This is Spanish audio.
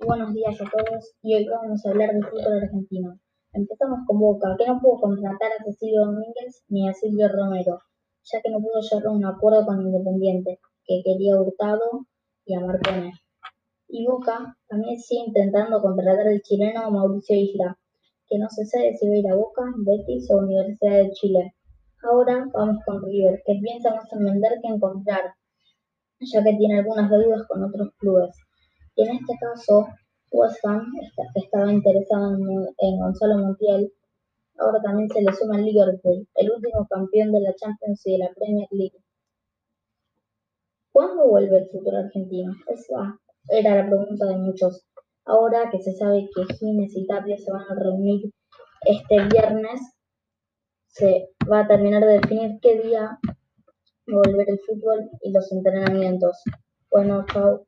Buenos días a todos y hoy vamos a hablar del fútbol argentino. Empezamos con Boca, que no pudo contratar a Cecilio Domínguez ni a Silvio Romero, ya que no pudo llegar a un acuerdo con Independiente, que quería Hurtado y a Marcone. Y Boca también sigue intentando contratar al chileno Mauricio Isla, que no se sabe si va a ir a Boca, Betis o Universidad de Chile. Ahora vamos con River, que piensa más en vender que en comprar, ya que tiene algunas deudas con otros clubes. Y en este caso, West Ham estaba interesado en, Gonzalo Montiel. Ahora también se le suma el Liverpool, el último campeón de la Champions y de la Premier League. ¿Cuándo vuelve el futuro argentino? Esa era la pregunta de muchos. Ahora que se sabe que Gines y Tapia se van a reunir este viernes, se va a terminar de definir qué día volver el fútbol y los entrenamientos. Bueno, chao.